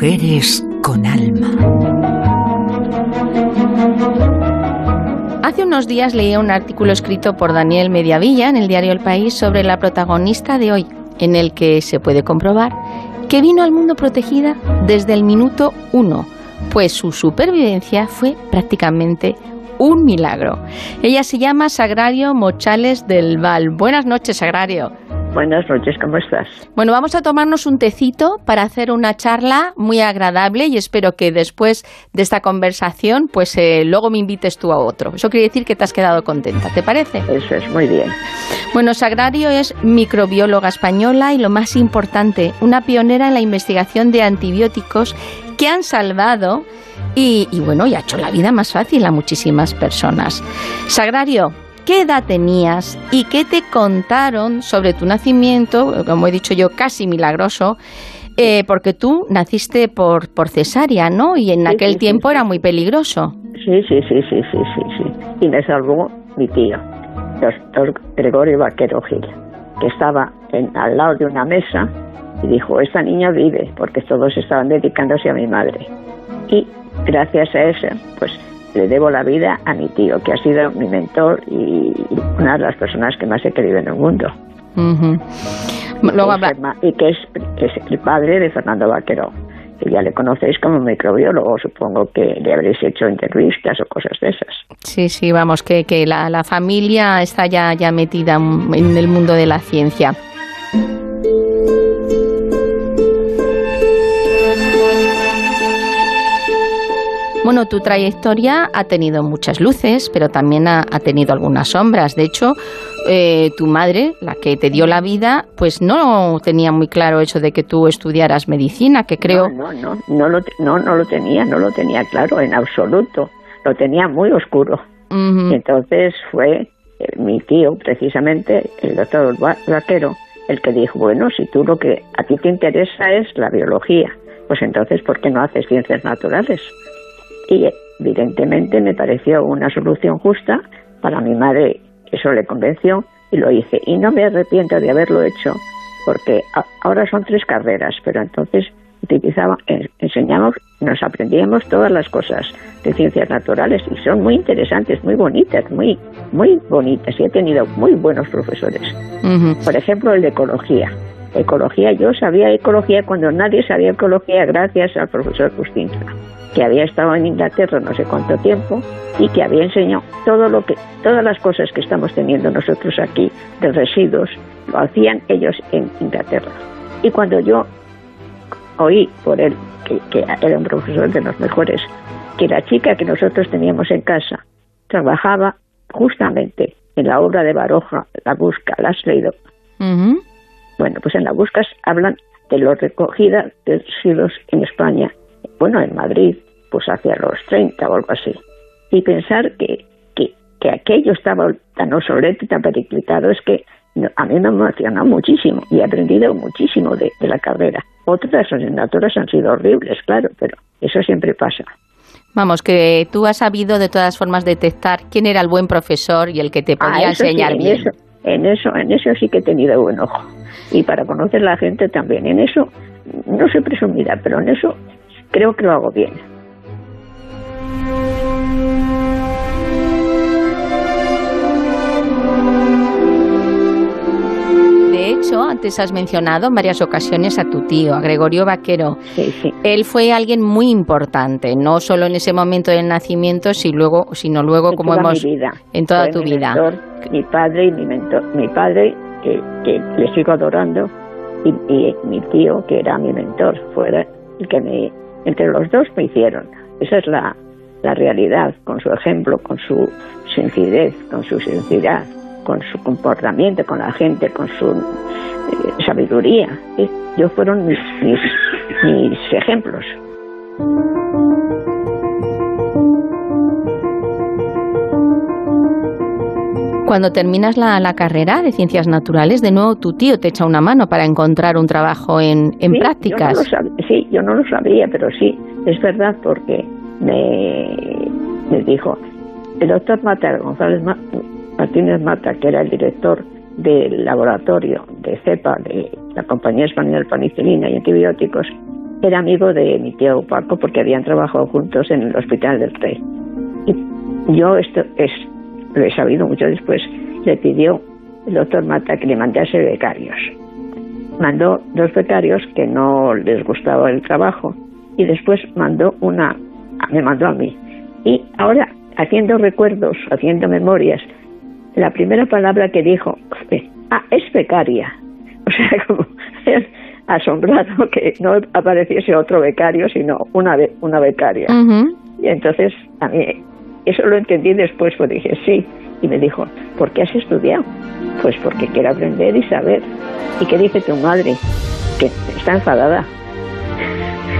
Mujeres con alma. Hace unos días leí un artículo escrito por Daniel Mediavilla en el diario El País sobre la protagonista de hoy, en el que se puede comprobar que vino al mundo protegida desde el minuto uno, pues su supervivencia fue prácticamente un milagro. Ella se llama Sagrario Mochales del Val. Buenas noches, Sagrario. Buenas noches, ¿cómo estás? Bueno, vamos a tomarnos un tecito para hacer una charla muy agradable y espero que después de esta conversación, pues eh, luego me invites tú a otro. Eso quiere decir que te has quedado contenta, ¿te parece? Eso es, muy bien. Bueno, Sagrario es microbióloga española y lo más importante, una pionera en la investigación de antibióticos que han salvado y, y bueno, y ha hecho la vida más fácil a muchísimas personas. Sagrario, qué edad tenías y qué te contaron sobre tu nacimiento, como he dicho yo, casi milagroso, eh, porque tú naciste por, por cesárea, ¿no? Y en aquel tiempo era muy peligroso. Sí, sí, sí, sí, sí, sí, sí. Y me salvó mi tío, doctor Gregorio Vaquero Gil, que estaba en, al lado de una mesa y dijo, esta niña vive, porque todos estaban dedicándose a mi madre. Y gracias a eso, pues le debo la vida a mi tío, que ha sido mi mentor y una de las personas que más he querido en el mundo. y, que, es, el padre de Fernando Vaquero, que ya le conocéis como microbiólogo, supongo que le habréis hecho entrevistas o cosas de esas. Sí, sí, vamos, que, que la, la familia está ya, ya metida en el mundo de la ciencia. Bueno, tu trayectoria ha tenido muchas luces, pero también ha, tenido algunas sombras. De hecho, eh, tu madre, la que te dio la vida, pues no tenía muy claro eso de que tú estudiaras medicina, que creo... No, no, no, no lo, no, no lo tenía, no lo tenía claro en absoluto. Lo tenía muy oscuro. Entonces fue eh, mi tío, precisamente, el doctor Vaquero, el que dijo, bueno, si tú lo que a ti te interesa es la biología, pues entonces, ¿por qué no haces ciencias naturales? Y evidentemente me pareció una solución justa para mi madre, eso le convenció y lo hice. Y no me arrepiento de haberlo hecho porque ahora son tres carreras, pero entonces utilizaba, enseñamos, nos aprendíamos todas las cosas de ciencias naturales y son muy interesantes, muy bonitas, muy, muy bonitas y he tenido muy buenos profesores. Por ejemplo, el de ecología. Ecología, yo sabía ecología cuando nadie sabía ecología gracias al profesor Justin que había estado en Inglaterra no sé cuánto tiempo y que había enseñado todo lo que, todas las cosas que estamos teniendo nosotros aquí de residuos, lo hacían ellos en Inglaterra. Y cuando yo oí por él, que, que era un profesor de los mejores, que la chica que nosotros teníamos en casa trabajaba justamente en la obra de Baroja, La Busca, ¿la has leído? Bueno, pues en La Busca hablan de la recogida de residuos en España bueno, en Madrid, pues hacia los 30 o algo así. Y pensar que, que, que aquello estaba tan obsoleto y tan periclitado es que a mí me emocionado muchísimo y he aprendido muchísimo de, la carrera. Otras asignaturas han sido horribles, claro, pero eso siempre pasa. Vamos, que tú has sabido de todas formas detectar quién era el buen profesor y el que te ah, podía enseñar en bien. Eso, en eso, en eso sí que he tenido buen ojo. Y para conocer la gente también. En eso, no soy presumida, pero en eso creo que lo hago bien. De hecho, antes has mencionado en varias ocasiones a tu tío, a Gregorio Vaquero. Sí, sí. Él fue alguien muy importante, no solo en ese momento del nacimiento, sino luego, sino luego como hemos en toda tu vida. mi padre y mi mentor, mi padre que, le sigo adorando y, y, mi tío que era mi mentor, fue el que me entre los dos me hicieron. Esa es la, realidad, con su ejemplo, con su sencillez, con su sinceridad, con su comportamiento con la gente, con su eh, sabiduría. Yo fueron mis, mis ejemplos. Cuando terminas la, carrera de ciencias naturales, de nuevo tu tío te echa una mano para encontrar un trabajo en, prácticas. sí, yo no lo sabía, pero sí, es verdad porque me, me dijo, el doctor Mata, González Martínez Mata, que era el director del laboratorio de CEPA, de la Compañía Española de Panicilina y Antibióticos, era amigo de mi tío Paco porque habían trabajado juntos en el Hospital del Rey. Y yo esto es, lo he sabido mucho después, le pidió el doctor Mata que le mandase becarios. Mandó dos becarios que no les gustaba el trabajo y después mandó una, me mandó a mí. Y ahora, haciendo recuerdos, haciendo memorias, la primera palabra que dijo, ah, es becaria. O sea, como asombrado que no apareciese otro becario, sino una, una becaria. Y entonces a mí eso lo entendí después, pues dije, sí. Y me dijo, ¿por qué has estudiado? Pues porque quiero aprender y saber. ¿Y qué dice tu madre? Que está enfadada.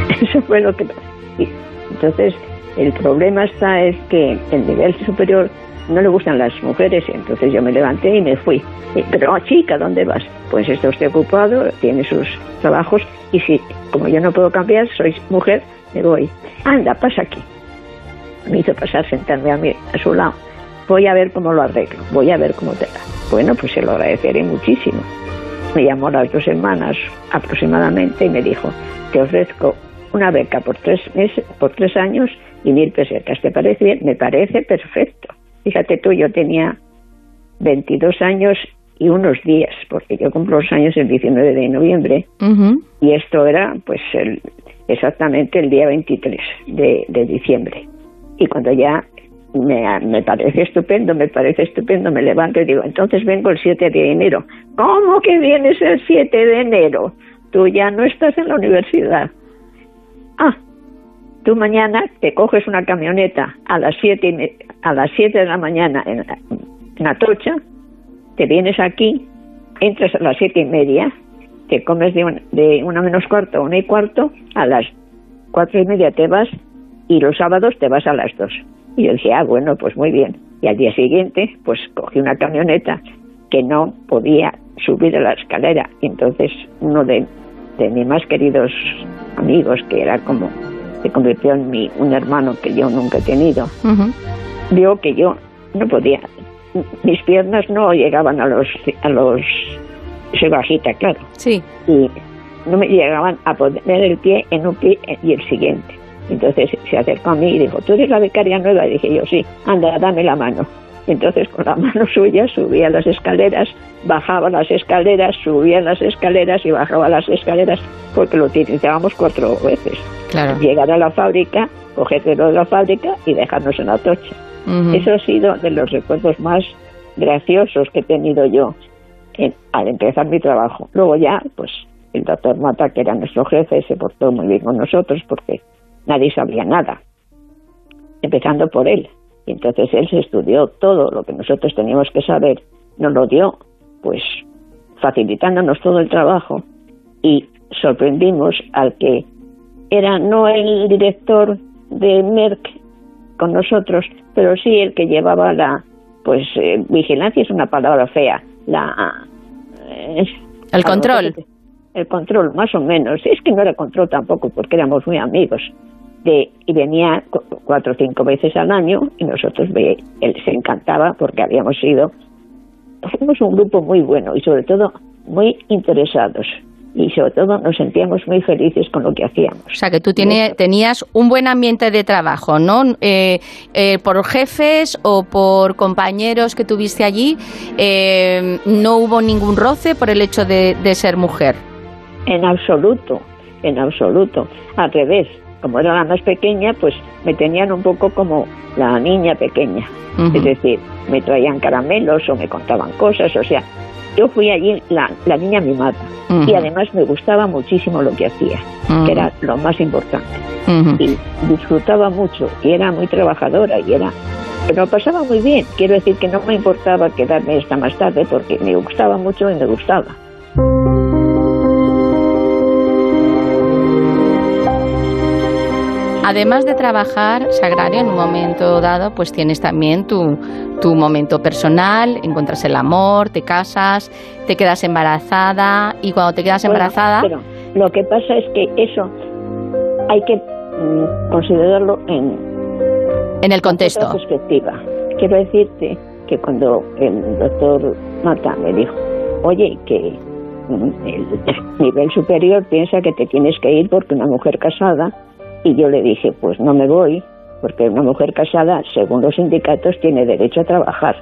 Eso fue lo que... Y entonces, el problema está es que el nivel superior no le gustan las mujeres entonces yo me levanté y me fui. Pero, oh, chica, ¿dónde vas? Pues está usted ocupado, tiene sus trabajos y si, como yo no puedo cambiar, soy mujer, me voy. Anda, pasa aquí. Me hizo pasar, sentarme a, mí, a su lado. Voy a ver cómo lo arreglo, voy a ver cómo te da. Bueno, pues se lo agradeceré muchísimo. Me llamó las dos semanas aproximadamente y me dijo, te ofrezco una beca por tres meses, por tres años y mil pesetas. ¿Te parece bien? Me parece perfecto. Fíjate tú, yo tenía 22 años y unos días, porque yo cumplo los años el 19 de noviembre, y esto era pues el, exactamente el día 23 de, diciembre. Y cuando ya me, me, parece estupendo, me parece estupendo, me levanto y digo, entonces vengo el 7 de enero. ¿Cómo que vienes el 7 de enero? Tú ya no estás en la universidad. Ah, Tú mañana te coges una camioneta a las 7 a las siete de la mañana en, Atocha, te vienes aquí, entras a las siete y media, te comes de, de una menos cuarto a una y cuarto, a las cuatro y media te vas y los sábados te vas a las dos. Y yo dije, ah, bueno, pues muy bien. Y al día siguiente, pues cogí una camioneta que no podía subir a la escalera. Y entonces uno de, de mis más queridos amigos, que era como se convirtió en mi, un hermano que yo nunca he tenido, vio que yo no podía, mis piernas no llegaban a los, a los, soy bajita, claro, sí. y no me llegaban a poner el pie en un pie y el siguiente. Entonces se acercó a mí y dijo, ¿tú eres la becaria nueva? Y dije yo, sí, anda, dame la mano. Entonces con la mano suya subía las escaleras, bajaba las escaleras, subía las escaleras y bajaba las escaleras porque lo utilizábamos cuatro veces. Claro. Llegar a la fábrica, cogértelo de la fábrica y dejarnos en la tocha. Eso ha sido de los recuerdos más graciosos que he tenido yo al empezar mi trabajo. Luego ya, pues el doctor Mata, que era nuestro jefe, se portó muy bien con nosotros porque nadie sabía nada, empezando por él. Y entonces él se estudió todo lo que nosotros teníamos que saber, nos lo dio, pues facilitándonos todo el trabajo y sorprendimos al que era no el director de Merck con nosotros, pero sí el que llevaba la, pues eh, vigilancia es una palabra fea, la... Eh, el control. El control, más o menos. Es que no era control tampoco, porque éramos muy amigos. De, y venía cuatro o cinco veces al año y nosotros él se encantaba porque habíamos sido, fuimos un grupo muy bueno y sobre todo muy interesados y sobre todo nos sentíamos muy felices con lo que hacíamos. O sea, que tú tenías un buen ambiente de trabajo, ¿no? Eh, eh, por jefes o por compañeros que tuviste allí, eh, no hubo ningún roce por el hecho de, ser mujer. En absoluto, en absoluto. Al revés, como era la más pequeña, pues me tenían un poco como la niña pequeña. Es decir, me traían caramelos o me contaban cosas, o sea, yo fui allí la, la niña mimada y además me gustaba muchísimo lo que hacía, que era lo más importante. Y disfrutaba mucho y era muy trabajadora y era... Pero pasaba muy bien, quiero decir que no me importaba quedarme esta más tarde porque me gustaba mucho y me gustaba. Además de trabajar, Sagrario, en un momento dado, pues tienes también tu, tu momento personal, encuentras el amor, te casas, te quedas embarazada y cuando te quedas embarazada... Pero lo que pasa es que eso hay que mm, considerarlo en... En el contexto. perspectiva. Quiero decirte que cuando el doctor Mata me dijo, oye, que el nivel superior piensa que te tienes que ir porque una mujer casada, y yo le dije, pues no me voy, porque una mujer casada, según los sindicatos, tiene derecho a trabajar.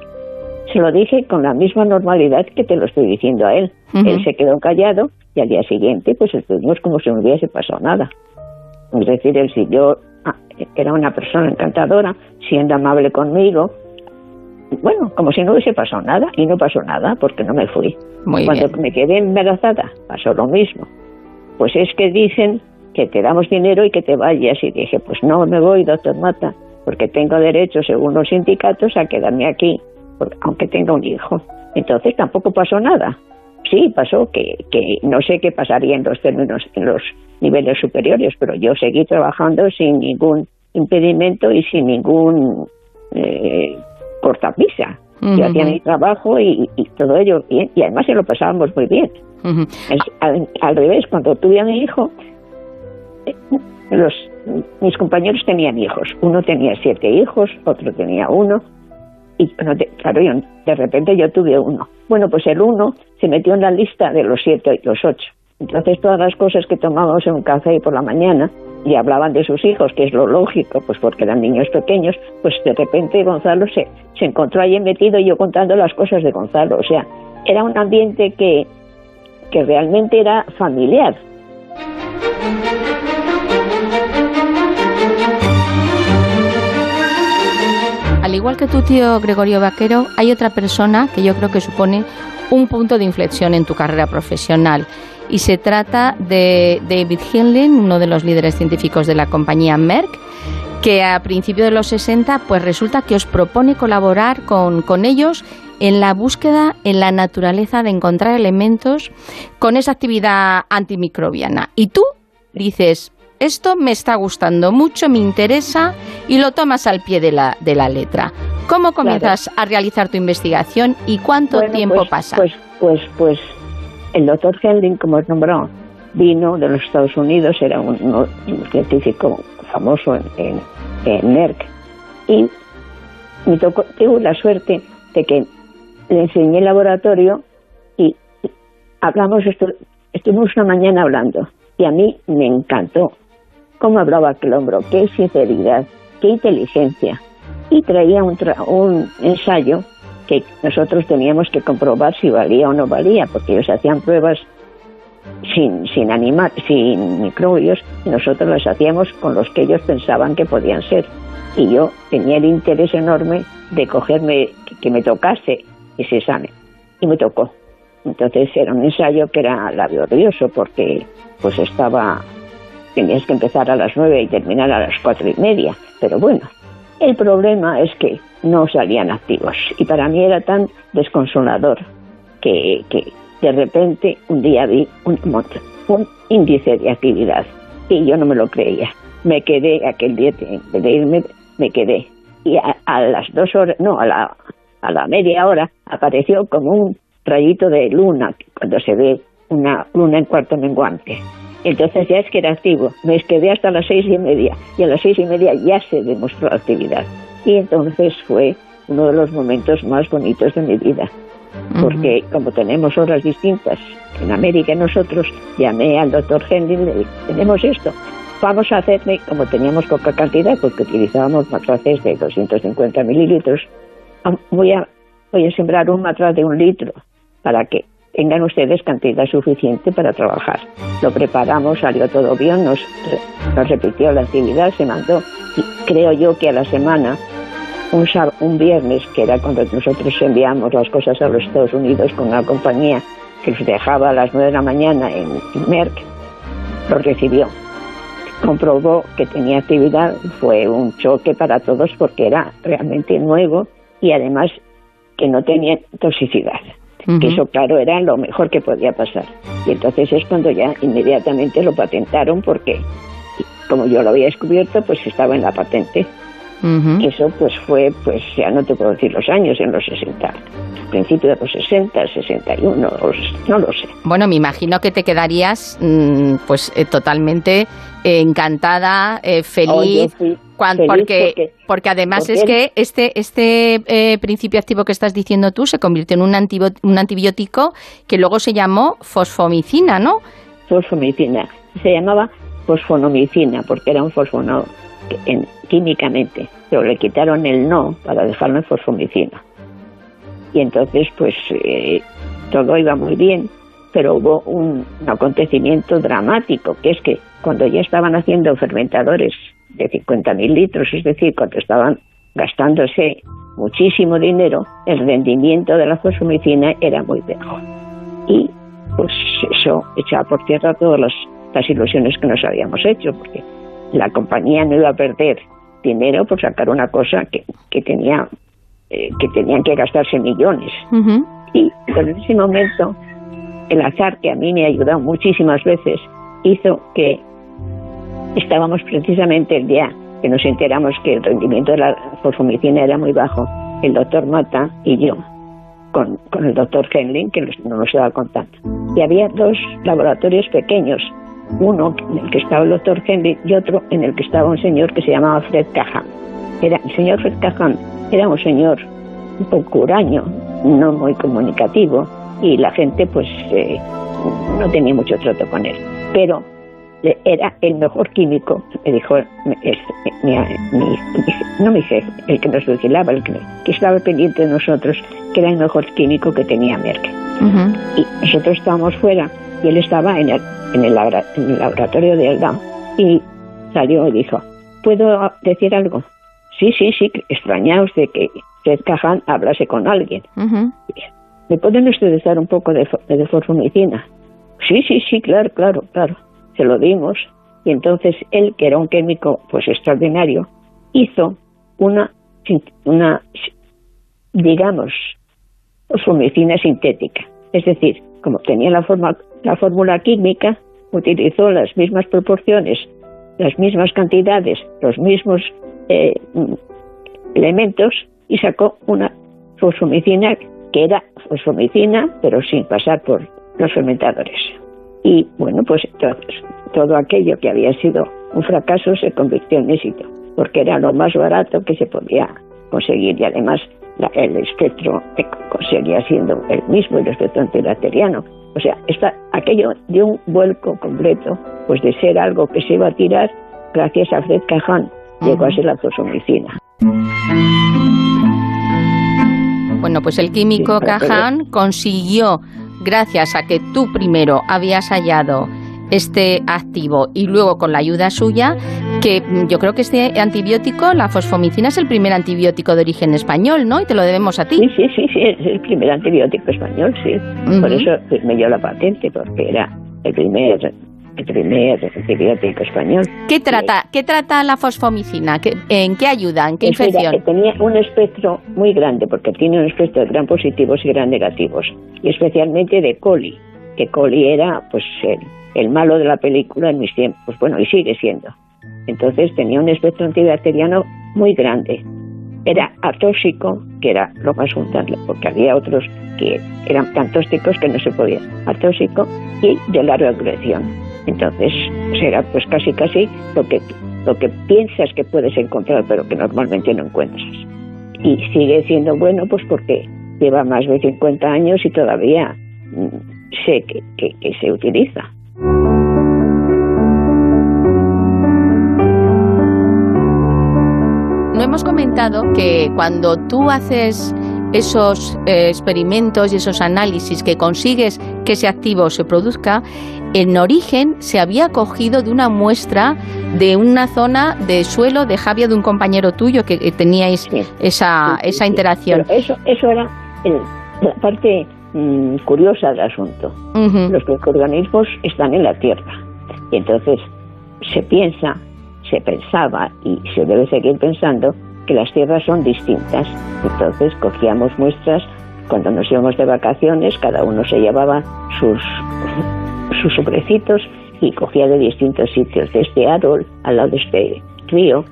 Se lo dije con la misma normalidad que te lo estoy diciendo a él. Él se quedó callado y al día siguiente pues estuvimos como si no hubiese pasado nada. Es decir, él siguió, ah, era una persona encantadora, siendo amable conmigo, bueno, como si no hubiese pasado nada, y no pasó nada porque no me fui. Cuando me quedé embarazada, pasó lo mismo. Pues es que dicen que te damos dinero y que te vayas. Y dije, pues no me voy, doctor Mata, porque tengo derecho, según los sindicatos, a quedarme aquí, aunque tenga un hijo. Entonces tampoco pasó nada. Sí, pasó que, que no sé qué pasaría en los términos, en los niveles superiores, pero yo seguí trabajando sin ningún impedimento y sin ningún eh, cortapisa. Yo hacía mi trabajo y, todo ello bien, y además se lo pasábamos muy bien. al, revés, cuando tuve a mi hijo, los, mis compañeros tenían hijos. Uno tenía siete hijos, otro tenía uno, y claro, de repente yo tuve uno. Bueno, pues el uno se metió en la lista de los siete y los ocho. Entonces todas las cosas que tomábamos en un café por la mañana y hablaban de sus hijos, que es lo lógico, pues porque eran niños pequeños, pues de repente Gonzalo se, se encontró ahí metido y yo contando las cosas de Gonzalo. O sea, era un ambiente que realmente era familiar. Igual que tu tío Gregorio Vaquero, hay otra persona que yo creo que supone un punto de inflexión en tu carrera profesional y se trata de David Hinlin, uno de los líderes científicos de la compañía Merck, que a principios de los 60 pues resulta que os propone colaborar con, con ellos en la búsqueda en la naturaleza de encontrar elementos con esa actividad antimicrobiana. Y tú dices, esto me está gustando mucho, me interesa y lo tomas al pie de la, de la letra. ¿Cómo comienzas a realizar tu investigación y cuánto tiempo pues, pasa? Pues, pues, pues el doctor Hending, como es nombrado, vino de los Estados Unidos, era un, científico famoso en, en, Merck, y me tocó, tuve la suerte de que le enseñé el laboratorio y hablamos, estuvimos una mañana hablando, y a mí me encantó cómo hablaba aquel hombro, qué sinceridad, qué inteligencia. Y traía un, un ensayo que nosotros teníamos que comprobar si valía o no valía, porque ellos hacían pruebas sin, sin, animar, sin microbios y nosotros las hacíamos con los que ellos pensaban que podían ser. Y yo tenía el interés enorme de cogerme, que, me tocase ese examen. Y me tocó. Entonces era un ensayo que era laborioso porque pues estaba, tenías que empezar a las nueve y terminar a las cuatro y media. Pero bueno, el problema es que no salían activos y para mí era tan desconsolador que, de repente un día vi un, un índice de actividad y yo no me lo creía. Me quedé aquel día de irme, me quedé y a, las dos horas, no, a la, a la media hora apareció como un rayito de luna cuando se ve una luna en cuarto menguante. Entonces ya es que era activo. Me quedé hasta las seis y media y a las seis y media ya se demostró actividad. Y entonces fue uno de los momentos más bonitos de mi vida. Porque como tenemos horas distintas en América y nosotros, llamé al doctor Henry y le dije, tenemos esto, vamos a hacerle, como teníamos poca cantidad, porque utilizábamos matraces de 250 mililitros, voy a, voy a sembrar un matraz de un litro para que tengan ustedes cantidad suficiente para trabajar. Lo preparamos, salió todo bien, nos, nos repitió la actividad, se mandó y creo yo que a la semana, un, un viernes, que era cuando nosotros enviamos las cosas a los Estados Unidos con una compañía que los dejaba a las nueve de la mañana en, en Merck, lo recibió. Comprobó que tenía actividad, fue un choque para todos porque era realmente nuevo y además que no tenía toxicidad que eso claro era lo mejor que podía pasar. Y entonces es cuando ya inmediatamente lo patentaron porque como yo lo había descubierto, pues estaba en la patente. Eso pues fue, pues ya no te puedo decir los años, en los 60, principio de los 60, 61, no lo sé. Bueno, me imagino que te quedarías mm, pues eh, totalmente encantada, eh, feliz. porque, porque, además es que este, este eh, principio activo que estás diciendo tú se convirtió en un, un antibiótico que luego se llamó fosfomicina, ¿no? Fosfomicina. Se llamaba fosfonomicina porque era un fosfono en, químicamente, pero le quitaron el no para dejarlo en fosfomicina. Y entonces, pues eh, todo iba muy bien, pero hubo un, acontecimiento dramático, que es que cuando ya estaban haciendo fermentadores de 50.000 litros, es decir, cuando estaban gastándose muchísimo dinero, el rendimiento de la fosfomicina era muy bajo. Y pues eso echaba por tierra todas las, las ilusiones que nos habíamos hecho, porque la compañía no iba a perder dinero por sacar una cosa que, que tenía eh, que tenían que gastarse millones. Y en ese momento, el azar, que a mí me ha ayudado muchísimas veces, hizo que estábamos precisamente el día que nos enteramos que el rendimiento de la fosfomicina era muy bajo, el doctor Mata y yo, con, con el doctor Henling, que no nos estaba contando. Y había dos laboratorios pequeños uno en el que estaba el doctor Henry y otro en el que estaba un señor que se llamaba Fred Cahan. Era, el señor Fred Cahan era un señor un poco huraño, no muy comunicativo, y la gente pues eh, no tenía mucho trato con él. Pero era el mejor químico, me dijo no mi jefe, el que nos vigilaba, el que, estaba pendiente de nosotros, que era el mejor químico que tenía Merck. Y nosotros estábamos fuera y él estaba en el, en el, laboratorio de Elda y salió y dijo, ¿puedo decir algo? Sí, sí, sí, extrañaos de que Fred Cajan hablase con alguien. ¿Me pueden ustedes dar un poco de, de fosfomicina? Sí, sí, sí, claro, claro, claro. Se lo dimos y entonces él, que era un químico pues extraordinario, hizo una, una digamos, fosfomicina sintética. Es decir, como tenía la, forma, la fórmula química, utilizó las mismas proporciones, las mismas cantidades, los mismos eh, elementos y sacó una fosfomicina que era fosfomicina, pero sin pasar por los fermentadores. Y bueno, pues todo aquello que había sido un fracaso se convirtió en éxito, porque era lo más barato que se podía conseguir y además el espectro seguía siendo el mismo, el espectro antibacteriano. O sea, está, aquello dio un vuelco completo, pues de ser algo que se iba a tirar, gracias a Fred Cajón, llegó a ser la fosfomicina. Bueno, pues el químico Caján consiguió, gracias a que tú primero habías hallado este activo y luego con la ayuda suya, que yo creo que este antibiótico, la fosfomicina, es el primer antibiótico de origen español, ¿no? Y te lo debemos a ti. Sí, sí, sí, sí es el primer antibiótico español, sí. Por eso me dio la patente, porque era el primer el primer antibiótico español. ¿Qué trata, ¿qué trata la fosfomicina? ¿En qué ayuda? ¿En qué infección? tenía un espectro muy grande, porque tiene un espectro de gran positivos y gran negativos, y especialmente de coli, que coli era pues el, el malo de la película en mis tiempos, bueno, y sigue siendo. Entonces tenía un espectro antibacteriano muy grande. Era atóxico, que era lo más juntable, porque había otros que eran tan tóxicos que no se podía. Atóxico y de larga duración. Entonces, será pues casi casi lo que, lo que piensas que puedes encontrar, pero que normalmente no encuentras. Y sigue siendo bueno, pues porque lleva más de 50 años y todavía mm, sé que se utiliza. Hemos comentado que cuando tú haces esos eh, experimentos y esos análisis que consigues que ese activo se produzca, en origen se había cogido de una muestra de una zona de suelo de Javia de un compañero tuyo que, teníais esa, esa interacción. eso, eso era la parte Mm, curiosa del asunto. Los microorganismos están en la Tierra. Y entonces se piensa, se pensaba y se debe seguir pensando que las tierras son distintas. Entonces cogíamos muestras cuando nos íbamos de vacaciones, cada uno se llevaba sus, sus sobrecitos y cogía de distintos sitios, de este árbol al lado de este río,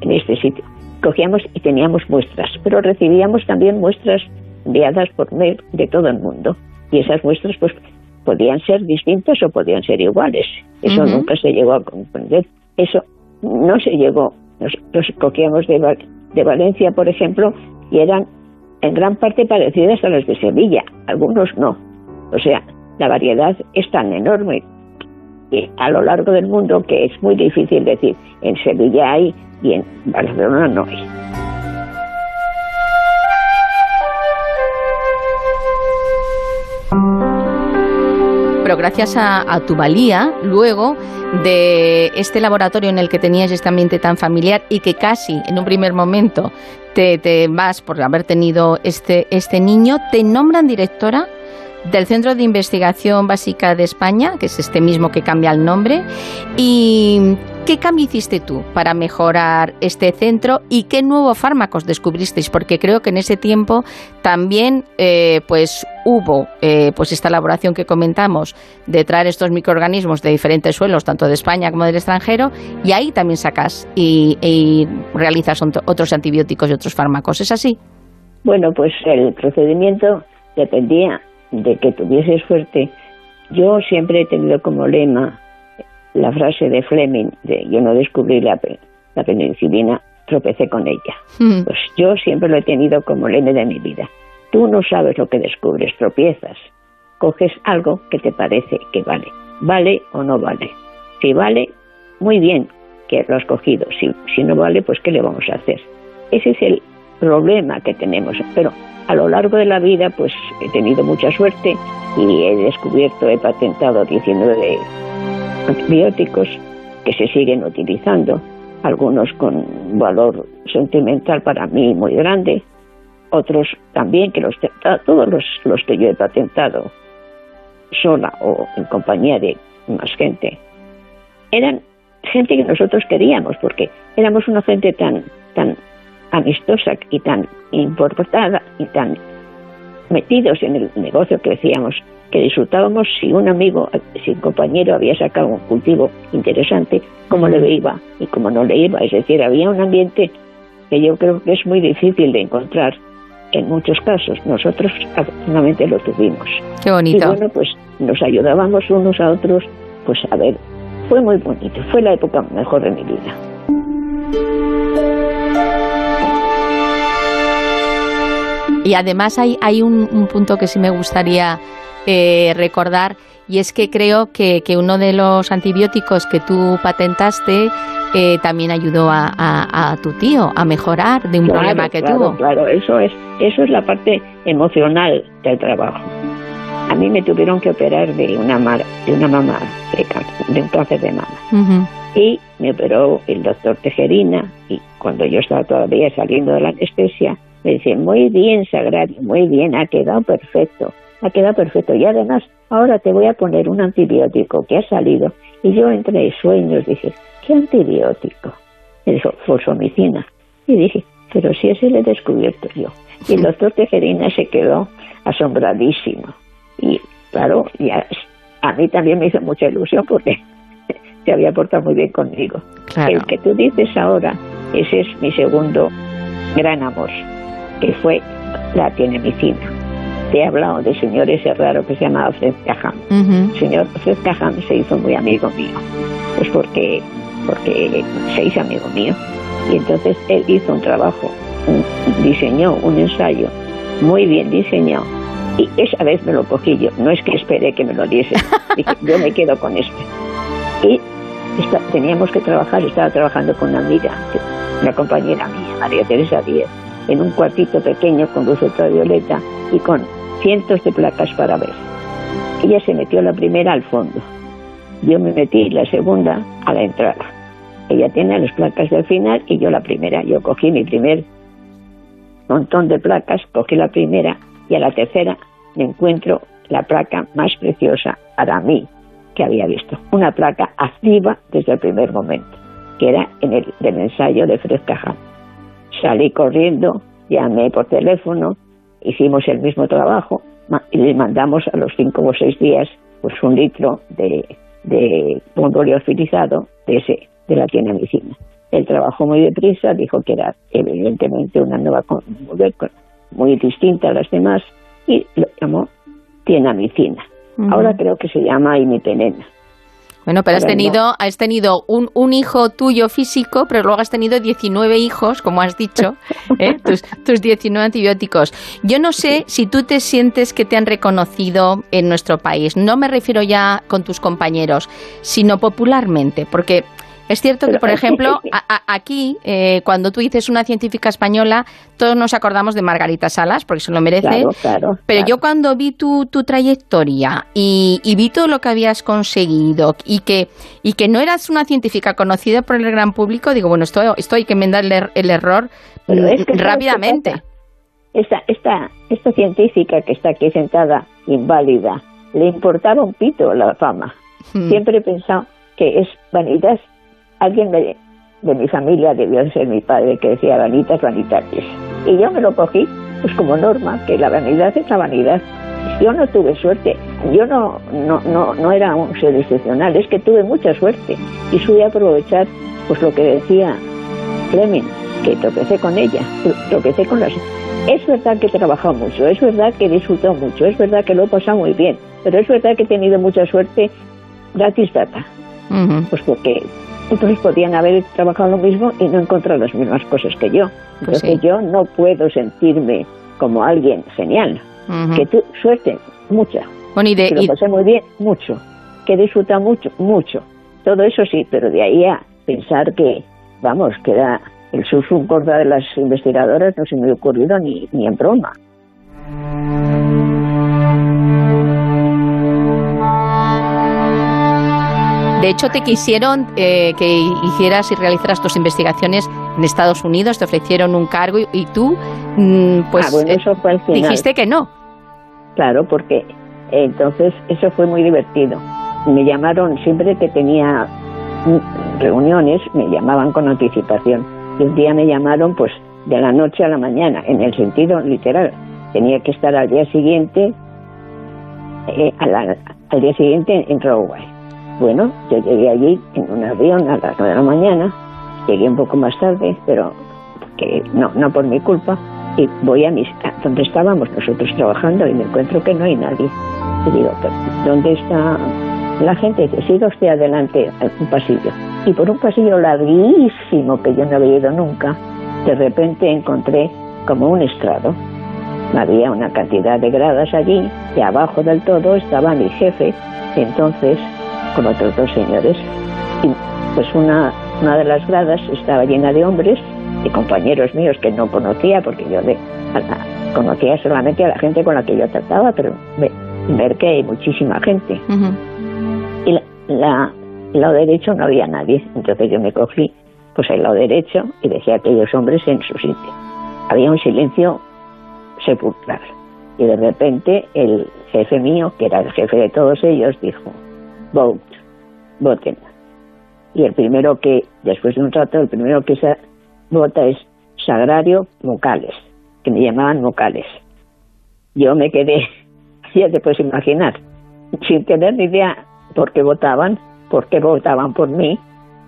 en este sitio. Cogíamos y teníamos muestras, pero recibíamos también muestras enviadas por mail de todo el mundo. Y esas muestras pues podían ser distintas o podían ser iguales. Eso nunca se llegó a comprender. Eso no se llegó Nosotros cogíamos de, de Valencia, por ejemplo, y eran en gran parte parecidas a las de Sevilla, algunos no. O sea, la variedad es tan enorme a lo largo del mundo que es muy difícil decir en Sevilla hay y en Barcelona no hay. Pero gracias a, tu valía, luego de este laboratorio en el que tenías este ambiente tan familiar y que casi en un primer momento te, te vas por haber tenido este, este niño, te nombran directora del Centro de Investigación Básica de España, que es este mismo que cambia el nombre. ¿Y qué cambio hiciste tú para mejorar este centro y qué nuevos fármacos descubristeis? Porque creo que en ese tiempo también eh, pues hubo eh, pues esta elaboración que comentamos de traer estos microorganismos de diferentes suelos, tanto de España como del extranjero, y ahí también sacas y, y realizas otros antibióticos y otros fármacos. ¿Es así? Bueno, pues el procedimiento dependía de que tuviese suerte, yo siempre he tenido como lema la frase de Fleming, de yo no descubrí la, la penicilina, tropecé con ella. Hmm. Pues yo siempre lo he tenido como lema de mi vida. Tú no sabes lo que descubres, tropiezas. Coges algo que te parece que vale. ¿Vale o no vale? Si vale, muy bien que lo has cogido. Si, si no vale, pues ¿qué le vamos a hacer? Ese es el problema que tenemos. Pero a lo largo de la vida, pues he tenido mucha suerte y he descubierto, he patentado 19 antibióticos que se siguen utilizando, algunos con valor sentimental para mí muy grande, otros también que los todos los, los que yo he patentado sola o en compañía de más gente. Eran gente que nosotros queríamos porque éramos una gente tan tan amistosa y tan importada y tan metidos en el negocio que decíamos que disfrutábamos si un amigo, si un compañero había sacado un cultivo interesante, cómo le iba y cómo no le iba. Es decir, había un ambiente que yo creo que es muy difícil de encontrar en muchos casos. Nosotros afortunadamente lo tuvimos. Qué bonito. Y bueno, pues nos ayudábamos unos a otros, pues a ver, fue muy bonito, fue la época mejor de mi vida. Y además hay, hay un, punto que sí me gustaría eh, recordar y es que creo que, que, uno de los antibióticos que tú patentaste eh, también ayudó a, tu tío a mejorar de un problema que tuvo. Claro, eso es, eso es la parte emocional del trabajo. A mí me tuvieron que operar de una, de una mamá, de, un cáncer de mama. Y me operó el doctor Tejerina y cuando yo estaba todavía saliendo de la anestesia, me dice, muy bien, Sagrario, muy bien, ha quedado perfecto, ha quedado perfecto. Y además, ahora te voy a poner un antibiótico que ha salido. Y yo entre sueños dije, ¿qué antibiótico? Me dijo, fosfomicina. Y dije, pero si ese lo he descubierto yo. Y el doctor Tejerina se quedó asombradísimo. Y claro, ya, a mí también me hizo mucha ilusión porque se había portado muy bien conmigo. El que tú dices ahora, ese es mi segundo gran amor que fue la medicina. Te he hablado de señor ese raro que se llamaba Fred Cajam. Señor Fred Cajam se hizo muy amigo mío, pues porque, porque se hizo amigo mío. Y entonces él hizo un trabajo, diseñó un ensayo muy bien diseñado. Y esa vez me lo cogí yo, no es que esperé que me lo diese, yo me quedo con este. Y teníamos que trabajar, estaba trabajando con una amiga, una compañera mía, María Teresa Díez, en un cuartito pequeño con luz ultravioleta y con cientos de placas para ver. Ella se metió la primera al fondo. Yo me metí la segunda a la entrada. Ella tiene las placas del final y yo la primera. Yo cogí mi primer montón de placas, cogí la primera y a la tercera me encuentro la placa más preciosa para mí que había visto. Una placa activa desde el primer momento, que era en el del ensayo de Fred Salí corriendo, llamé por teléfono, hicimos el mismo trabajo y le mandamos a los cinco o seis días pues un litro de, de utilizado de, ese, de la tienda medicina. Él trabajó muy deprisa, dijo que era evidentemente una nueva muy distinta a las demás y lo llamó tienamicina. Ahora creo que se llama imipenena. Bueno, pero has tenido, has tenido un, un, hijo tuyo físico, pero luego has tenido 19 hijos, como has dicho, ¿eh? tus, tus 19 antibióticos. Yo no sé si tú te sientes que te han reconocido en nuestro país. No me refiero ya con tus compañeros, sino popularmente, porque es cierto que, por ejemplo, aquí, eh, cuando tú dices una científica española, todos nos acordamos de Margarita Salas, porque se lo merece. pero yo cuando vi tu, tu trayectoria y, vi todo lo que habías conseguido y que, y que no eras una científica conocida por el gran público, digo, bueno, esto, esto hay que enmendar el, error rápidamente. Esta, esta, esta científica que está aquí sentada, inválida, le importaba un pito la fama. Hmm. Siempre he pensado que es vanidad alguien de, mi familia debió ser mi padre que decía vanitas, vanitatis. Y yo me lo cogí pues como norma, que la vanidad es la vanidad. Yo no tuve suerte, yo no, no, no, no era un ser excepcional, es que tuve mucha suerte y supe aprovechar pues lo que decía Fleming, que tropecé con ella, tropecé con las... Es verdad que he trabajado mucho, es verdad que he disfrutado mucho, es verdad que lo he pasado muy bien, pero es verdad que he tenido mucha suerte gratis data. Pues porque otros podían haber trabajado lo mismo y no encontrar las mismas cosas que yo. Pues Entonces yo no puedo sentirme como alguien genial. Que tú, suerte, mucha. Bueno, y de, que lo pasé muy bien, mucho. Que disfruta mucho, mucho. Todo eso sí, pero de ahí a pensar que, vamos, que era el un corda de las investigadoras no se me ha ocurrido ni, ni en broma. De hecho, te quisieron eh, que hicieras y realizaras tus investigaciones en Estados Unidos, te ofrecieron un cargo y, tú, mm, pues, ah, eh, dijiste que no. Claro, porque entonces eso fue muy divertido. Me llamaron siempre que tenía reuniones, me llamaban con anticipación. Y un día me llamaron, pues, de la noche a la mañana, en el sentido literal. Tenía que estar al día siguiente, eh, al día siguiente en Broadway. Bueno, yo llegué allí en un avión a las nueve de la mañana, llegué un poco más tarde, pero que no, no por mi culpa, y voy a mis, donde estábamos nosotros trabajando y me encuentro que no hay nadie. Y digo, ¿dónde está la gente? Dice, siga usted adelante a un pasillo. Y por un pasillo larguísimo que yo no había ido nunca, de repente encontré como un estrado. Había una cantidad de gradas allí y abajo del todo estaba mi jefe, entonces con otros dos señores. Y pues una, una de las gradas estaba llena de hombres, y compañeros míos que no conocía, porque yo de, conocía solamente a la gente con la que yo trataba, pero ver que hay muchísima gente. Y la, el lado derecho no había nadie, entonces yo me cogí pues el lado derecho y dejé a aquellos hombres en su sitio. Había un silencio sepulcral. Y de repente el jefe mío, que era el jefe de todos ellos, dijo, vote, voten. Y el primero que, después de un rato, el primero que se vota es Sagrario Vocales, que me llamaban Vocales. Yo me quedé, ya te puedes imaginar, sin tener ni idea por qué votaban, por qué votaban por mí.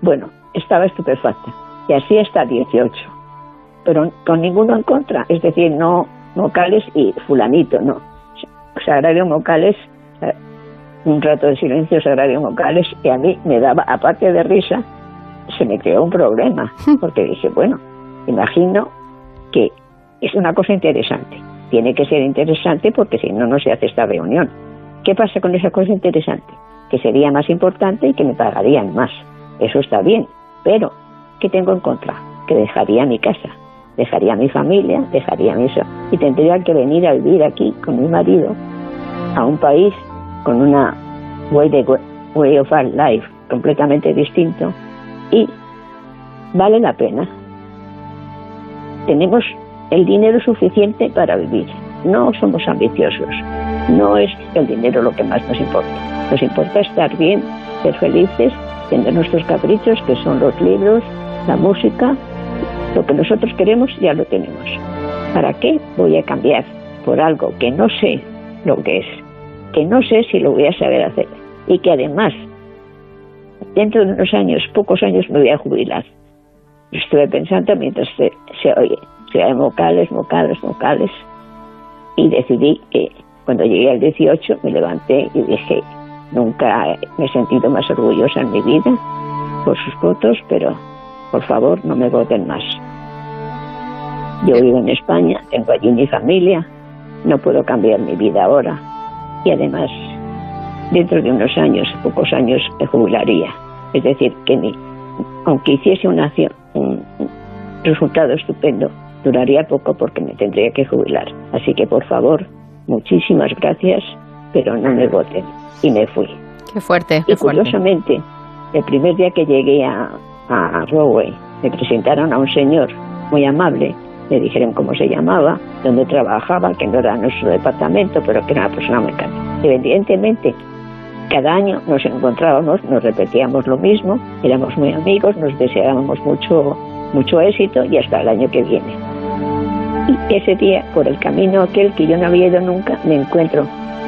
Bueno, estaba estupefacta. Y así hasta 18. Pero con ninguno en contra, es decir, no vocales y fulanito, no. Sagrario vocales un rato de silencio sagrario vocales y a mí me daba, aparte de risa, se me creó un problema, porque dije, bueno, imagino que es una cosa interesante. Tiene que ser interesante porque si no, no se hace esta reunión. ¿Qué pasa con esa cosa interesante? Que sería más importante y que me pagarían más. Eso está bien, pero ¿qué tengo en contra? Que dejaría mi casa, dejaría mi familia, dejaría mi... Y tendría que venir a vivir aquí con mi marido a un país con una way, of life completamente distinto y vale la pena. Tenemos el dinero suficiente para vivir. No somos ambiciosos. No es el dinero lo que más nos importa. Nos importa estar bien, ser felices, tener nuestros caprichos, que son los libros, la música. Lo que nosotros queremos ya lo tenemos. ¿Para qué voy a cambiar por algo que no sé lo que es? Que no sé si lo voy a saber hacer y que además dentro de unos años, pocos años, me voy a jubilar. Estuve pensando mientras se, se oye, se vocales, vocales, vocales, y decidí que cuando llegué al 18 me levanté y dije, Nunca me he sentido más orgullosa en mi vida por sus votos, pero por favor no me voten más. Yo vivo en España, tengo allí mi familia, no puedo cambiar mi vida ahora y además dentro de unos años, pocos años, me jubilaría. Es decir, que ni, aunque hiciese una, un resultado estupendo, duraría poco porque me tendría que jubilar. Así que por favor, muchísimas gracias, pero no me voten. Y me fui. Qué fuerte, qué y curiosamente, el primer día que llegué a, a me presentaron a un señor muy amable me dijeron cómo se llamaba, dónde trabajaba, que no era nuestro departamento, pero que era una persona muy cara. Evidentemente, cada año nos encontrábamos, nos repetíamos lo mismo, éramos muy amigos, nos deseábamos mucho, mucho éxito y hasta el año que viene. Y ese día, por el camino aquel que yo no había ido nunca, me encuentro.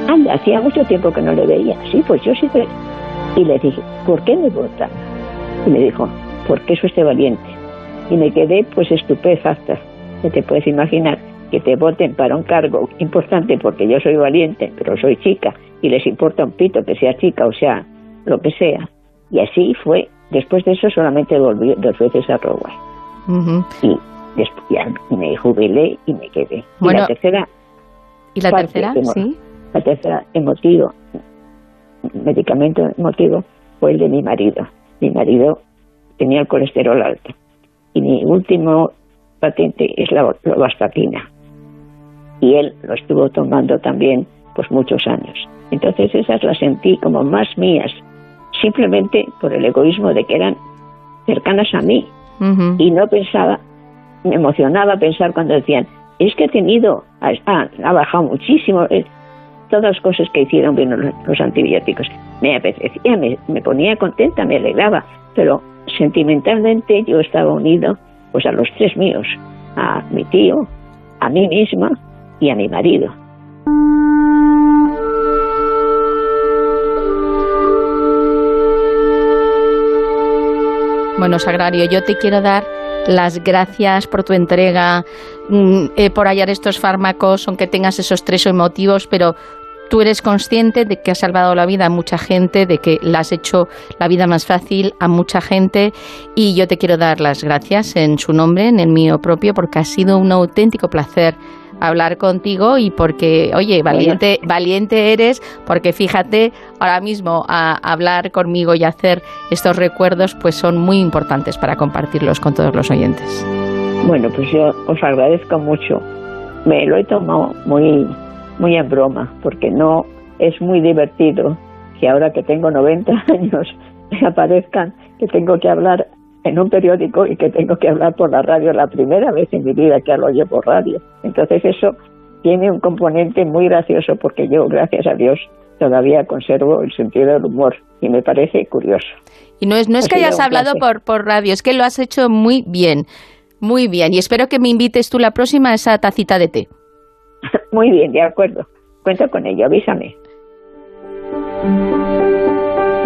Anda, hacía mucho tiempo que no le veía. Sí, pues yo sí. Y le dije, ¿por qué me vota? Y me dijo, porque es usted valiente. Y me quedé pues estupefacta te puedes imaginar que te voten para un cargo importante porque yo soy valiente, pero soy chica y les importa un pito que sea chica o sea lo que sea. Y así fue. Después de eso solamente volví dos veces a Roway. Y después ya me jubilé y me quedé. y la tercera. ¿Y la tercera? Sí. La tercera emotivo, medicamento emotivo, fue el de mi marido. Mi marido tenía el colesterol alto. Y mi último patente es la vastatina. Y él lo estuvo tomando también pues muchos años. Entonces esas las sentí como más mías, simplemente por el egoísmo de que eran cercanas a mí. Y no pensaba, me emocionaba pensar cuando decían, es que he tenido, ha, bajado muchísimo, eh, todas las cosas que hicieron bien los, antibióticos. Me apetecía, me, me ponía contenta, me alegraba, pero sentimentalmente yo estaba unido pues a los tres míos, a mi tío, a mí misma y a mi marido. Bueno, Sagrario, yo te quiero dar las gracias por tu entrega, mm, eh, por hallar estos fármacos, aunque tengas esos tres emotivos, pero tú eres consciente de que has salvado la vida a mucha gente, de que la has hecho la vida más fácil a mucha gente y yo te quiero dar las gracias en su nombre, en el mío propio, porque ha sido un auténtico placer hablar contigo y porque, oye, valiente, valiente eres, porque fíjate, ahora mismo a hablar conmigo y hacer estos recuerdos, pues son muy importantes para compartirlos con todos los oyentes. Bueno, pues yo os agradezco mucho. Me lo he tomado muy muy en broma, porque no es muy divertido que ahora que tengo 90 años me aparezcan que tengo que hablar en un periódico y que tengo que hablar por la radio la primera vez en mi vida que hablo yo por radio. Entonces eso tiene un componente muy gracioso porque yo, gracias a Dios, todavía conservo el sentido del humor y me parece curioso. Y no es, no es que hayas hablado por, por radio, es que lo has hecho muy bien, muy bien. Y espero que me invites tú la próxima a esa tacita de té. Muy bien, de acuerdo. Cuento con ello, avísame.